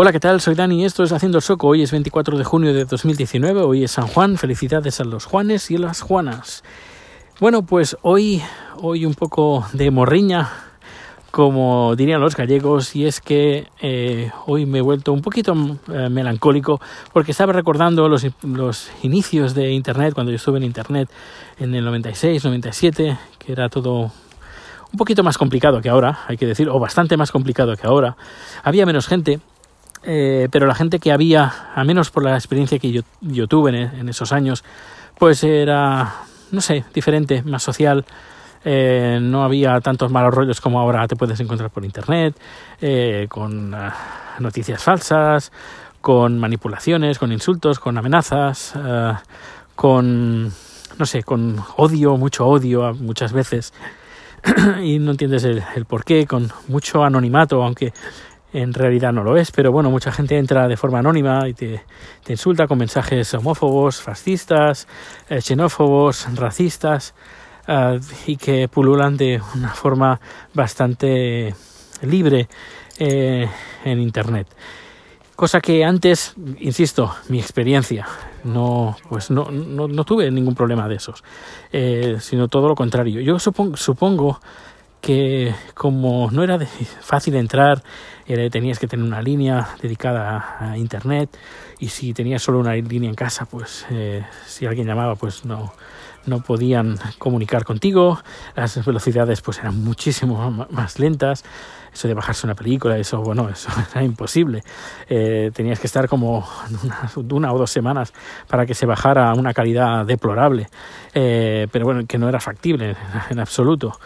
Hola, ¿qué tal? Soy Dani y esto es Haciendo el Soco. Hoy es 24 de junio de 2019, hoy es San Juan. Felicidades a los Juanes y a las Juanas. Bueno, pues hoy, hoy un poco de morriña, como dirían los gallegos, y es que eh, hoy me he vuelto un poquito eh, melancólico porque estaba recordando los, los inicios de Internet, cuando yo estuve en Internet en el 96, 97, que era todo un poquito más complicado que ahora, hay que decir, o bastante más complicado que ahora. Había menos gente, eh, pero la gente que había, a menos por la experiencia que yo, yo tuve en, esos años, pues era, no sé, diferente, más social. Eh, no había tantos malos rollos como ahora te puedes encontrar por internet, eh, con noticias falsas, con manipulaciones, con insultos, con amenazas, con, no sé, con odio, mucho odio muchas veces. y no entiendes el, el por qué, con mucho anonimato, aunque en realidad no lo es, pero bueno, mucha gente entra de forma anónima y te, insulta con mensajes homófobos, fascistas, eh, xenófobos, racistas eh, y que pululan de una forma bastante libre eh, en Internet. Cosa que antes, insisto, mi experiencia, no, pues no, no, no tuve ningún problema de esos, sino todo lo contrario. Yo supongo, supongo que como no era fácil entrar, tenías que tener una línea dedicada a, internet y si tenías solo una línea en casa, pues eh, si alguien llamaba, pues no, no podían comunicar contigo, las velocidades pues eran muchísimo más lentas, eso de bajarse una película, eso bueno, eso era imposible, eh, tenías que estar como una, o dos semanas para que se bajara a una calidad deplorable, eh, pero bueno, que no era factible en absoluto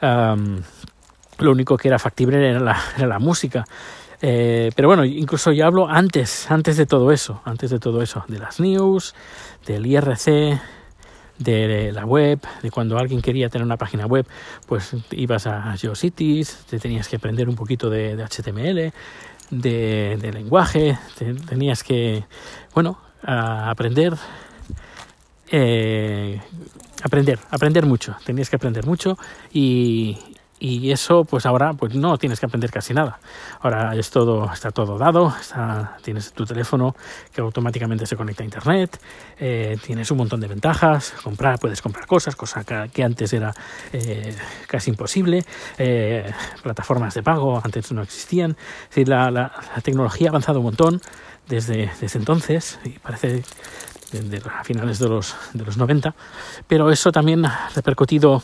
lo único que era factible era la, música. Eh, pero bueno, incluso ya hablo antes, antes de todo eso, antes de todo eso, de las news, del IRC, de la web, de cuando alguien quería tener una página web, pues ibas a GeoCities, te tenías que aprender un poquito de, HTML, de, lenguaje, tenías que, bueno, aprender eh, aprender, aprender mucho, tenías que aprender mucho y, y eso pues ahora pues no tienes que aprender casi nada. Ahora es todo está todo dado tienes tu teléfono que automáticamente se conecta a internet eh, tienes un montón de ventajas comprar puedes comprar cosas cosa que, antes era eh, casi imposible eh, plataformas de pago antes no existían. Es la, la, tecnología ha avanzado un montón desde, desde entonces y parece a finales de los, de los 90, pero eso también ha repercutido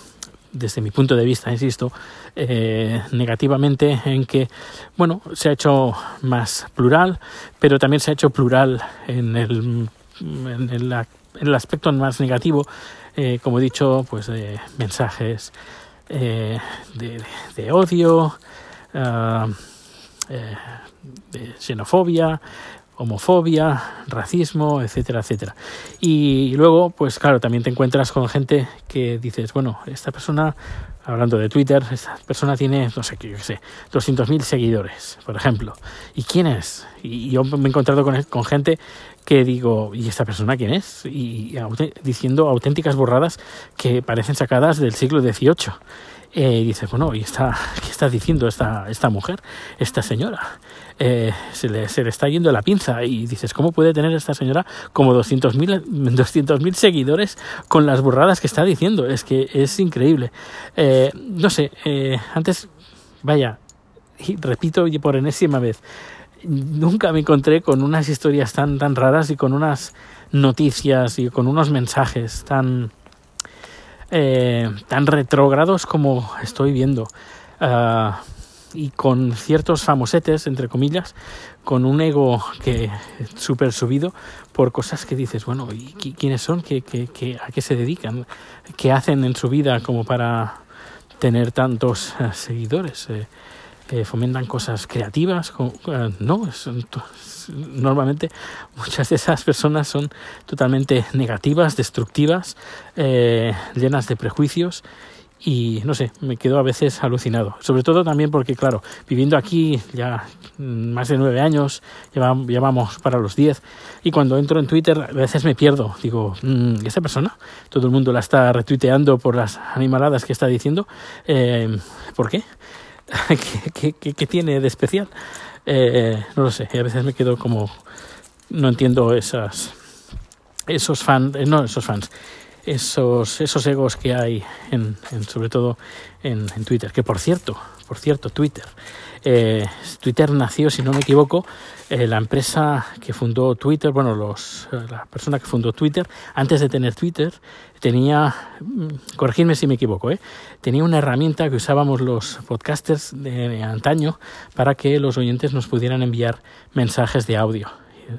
desde mi punto de vista, insisto, eh, negativamente en que, bueno, se ha hecho más plural, pero también se ha hecho plural en el, en el, aspecto más negativo, eh, como he dicho, pues de mensajes eh, de, odio, ah, de xenofobia, homofobia, racismo, etcétera, etcétera. Y luego, pues claro, también te encuentras con gente que dices, bueno, esta persona, hablando de Twitter, esta persona tiene, no sé, qué sé, 200.000 seguidores, por ejemplo. ¿Y quién es? Y yo me he encontrado con, con gente que digo, ¿y esta persona quién es? Y, diciendo auténticas borradas que parecen sacadas del siglo XVIII. Eh, y dices, bueno, ¿y está, qué está diciendo esta, esta mujer, esta señora? Eh, se, le, se le está yendo la pinza y dices, ¿cómo puede tener esta señora como 200.000 200 seguidores con las burradas que está diciendo? Es que es increíble. Eh, no sé, antes, vaya, repito y por enésima vez, nunca me encontré con unas historias tan, tan raras y con unas noticias y con unos mensajes tan eh, tan retrógrados como estoy viendo. Ah, y con ciertos famosetes, entre comillas, con un ego que súper subido por cosas que dices, bueno, ¿y quiénes son? ¿Qué, qué, a qué se dedican? ¿Qué hacen en su vida como para tener tantos eh, seguidores? Eh, fomentan cosas creativas, eh, no, normalmente muchas de esas personas son totalmente negativas, destructivas, eh, llenas de prejuicios y no sé, me quedo a veces alucinado. Sobre todo también porque, claro, viviendo aquí ya más de nueve años, ya vamos para los diez, y cuando entro en Twitter a veces me pierdo. Digo, mm, ¿esa persona? Todo el mundo la está retuiteando por las animaladas que está diciendo. Eh, ¿Por qué? ¿Qué, tiene de especial? Eh, no lo sé, a veces me quedo como no entiendo esas esos fans, no esos fans, esos esos egos que hay en, sobre todo en, Twitter, que por cierto, por cierto, Twitter, eh, Twitter nació, si no me equivoco, eh, la empresa que fundó Twitter, bueno, los, eh, la persona que fundó Twitter, antes de tener Twitter, tenía, mm, corregidme si me equivoco, ¿eh? tenía una herramienta que usábamos los podcasters de antaño para que los oyentes nos pudieran enviar mensajes de audio.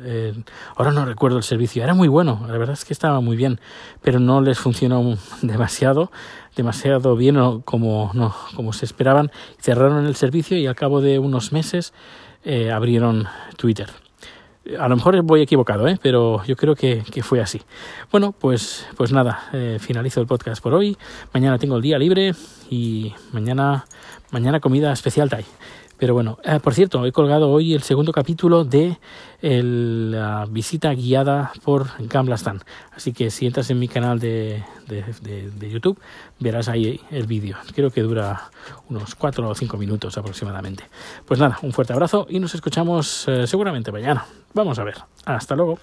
Eh, ahora no recuerdo el servicio, era muy bueno, la verdad es que estaba muy bien, pero no les funcionó demasiado, demasiado bien como, no, como se esperaban. Cerraron el servicio y al cabo de unos meses eh, abrieron Twitter. A lo mejor voy equivocado, ¿eh? pero yo creo que, que fue así. Bueno, pues, pues nada, eh, finalizo el podcast por hoy. Mañana tengo el día libre y mañana, mañana comida especial Thai. Pero bueno, eh, por cierto, he colgado hoy el segundo capítulo de la visita guiada por Gamblastan. Así que si entras en mi canal de, de, YouTube, verás ahí el vídeo. Creo que dura unos 4 o 5 minutos aproximadamente. Pues nada, un fuerte abrazo y nos escuchamos eh, seguramente mañana. Vamos a ver. Hasta luego.